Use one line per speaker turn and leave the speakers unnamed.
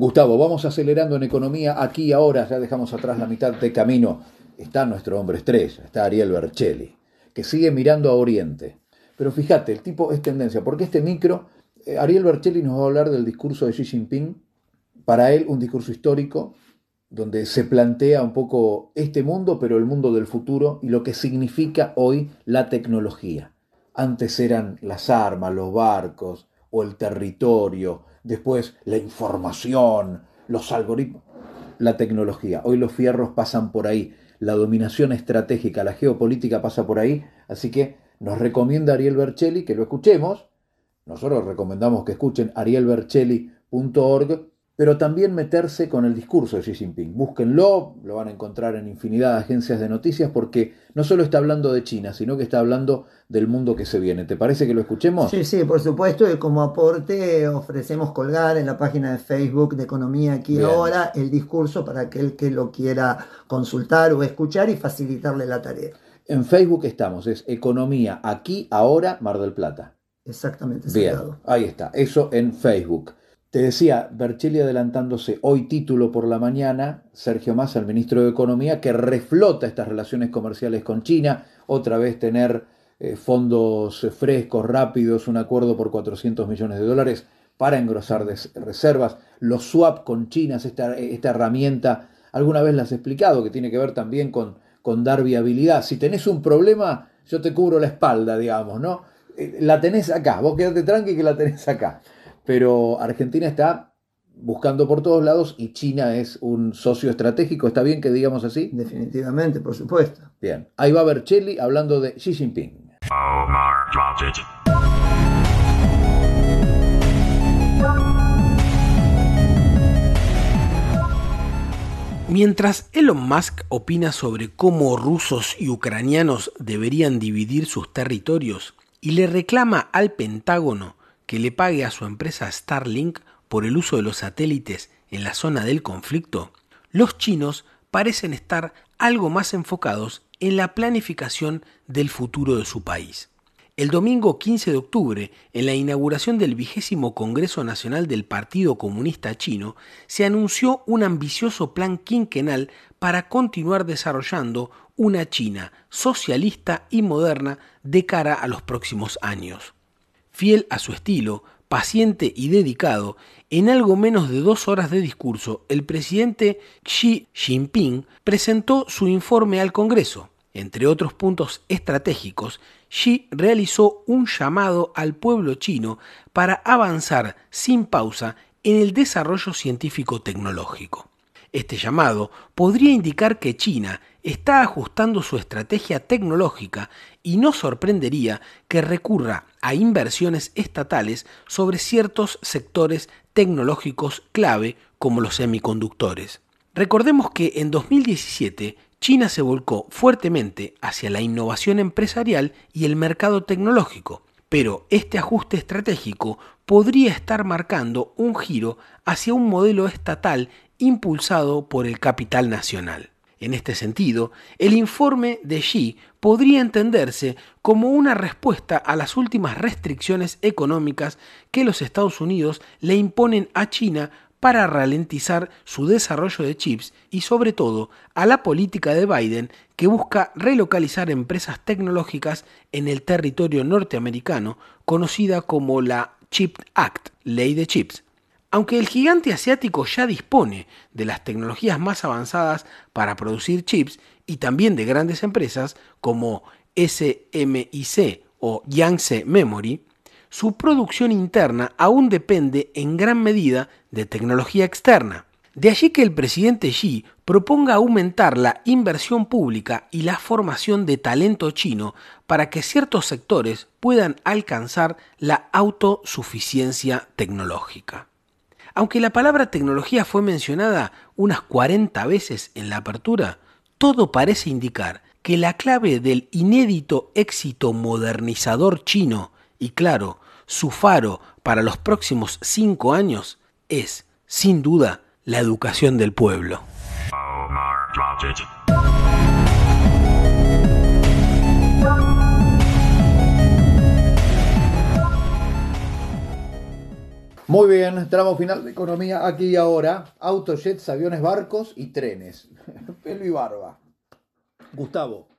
Gustavo, vamos acelerando en economía. Aquí ahora ya dejamos atrás la mitad de camino. Está nuestro hombre estrella, está Ariel Bercelli, que sigue mirando a Oriente. Pero fíjate, el tipo es tendencia, porque este micro, eh, Ariel Bercelli nos va a hablar del discurso de Xi Jinping. Para él, un discurso histórico, donde se plantea un poco este mundo, pero el mundo del futuro y lo que significa hoy la tecnología. Antes eran las armas, los barcos o el territorio, después la información, los algoritmos, la tecnología. Hoy los fierros pasan por ahí, la dominación estratégica, la geopolítica pasa por ahí, así que nos recomienda Ariel Bercelli que lo escuchemos. Nosotros recomendamos que escuchen arielbercelli.org pero también meterse con el discurso de Xi Jinping. Búsquenlo, lo van a encontrar en infinidad de agencias de noticias porque no solo está hablando de China, sino que está hablando del mundo que se viene. ¿Te parece que lo escuchemos?
Sí, sí, por supuesto, y como aporte ofrecemos colgar en la página de Facebook de Economía aquí ahora el discurso para aquel que lo quiera consultar o escuchar y facilitarle la tarea.
En Facebook estamos, es Economía aquí ahora Mar del Plata.
Exactamente.
Bien, ahí está, eso en Facebook. Te decía, Bercelli adelantándose hoy título por la mañana, Sergio Massa, el ministro de Economía, que reflota estas relaciones comerciales con China, otra vez tener eh, fondos frescos, rápidos, un acuerdo por 400 millones de dólares para engrosar reservas, los swap con China, esta, esta herramienta, alguna vez las he explicado, que tiene que ver también con, con dar viabilidad. Si tenés un problema, yo te cubro la espalda, digamos, ¿no? Eh, la tenés acá, vos quedate tranqui que la tenés acá pero Argentina está buscando por todos lados y China es un socio estratégico. ¿Está bien que digamos así?
Definitivamente, por supuesto.
Bien, ahí va Bercelli hablando de Xi Jinping.
Mientras Elon Musk opina sobre cómo rusos y ucranianos deberían dividir sus territorios y le reclama al Pentágono que le pague a su empresa Starlink por el uso de los satélites en la zona del conflicto, los chinos parecen estar algo más enfocados en la planificación del futuro de su país. El domingo 15 de octubre, en la inauguración del vigésimo Congreso Nacional del Partido Comunista Chino, se anunció un ambicioso plan quinquenal para continuar desarrollando una China socialista y moderna de cara a los próximos años fiel a su estilo, paciente y dedicado, en algo menos de dos horas de discurso, el presidente Xi Jinping presentó su informe al Congreso. Entre otros puntos estratégicos, Xi realizó un llamado al pueblo chino para avanzar sin pausa en el desarrollo científico-tecnológico. Este llamado podría indicar que China está ajustando su estrategia tecnológica y no sorprendería que recurra a inversiones estatales sobre ciertos sectores tecnológicos clave como los semiconductores. Recordemos que en 2017 China se volcó fuertemente hacia la innovación empresarial y el mercado tecnológico, pero este ajuste estratégico podría estar marcando un giro hacia un modelo estatal impulsado por el capital nacional. En este sentido, el informe de Xi podría entenderse como una respuesta a las últimas restricciones económicas que los Estados Unidos le imponen a China para ralentizar su desarrollo de chips y sobre todo a la política de Biden que busca relocalizar empresas tecnológicas en el territorio norteamericano conocida como la Chip Act, ley de chips. Aunque el gigante asiático ya dispone de las tecnologías más avanzadas para producir chips y también de grandes empresas como SMIC o Yangtze Memory, su producción interna aún depende en gran medida de tecnología externa. De allí que el presidente Xi proponga aumentar la inversión pública y la formación de talento chino para que ciertos sectores puedan alcanzar la autosuficiencia tecnológica. Aunque la palabra tecnología fue mencionada unas 40 veces en la apertura, todo parece indicar que la clave del inédito éxito modernizador chino y claro, su faro para los próximos cinco años es, sin duda, la educación del pueblo.
Muy bien, tramo final de economía aquí y ahora. Autojets, aviones, barcos y trenes. Pelo barba. Gustavo.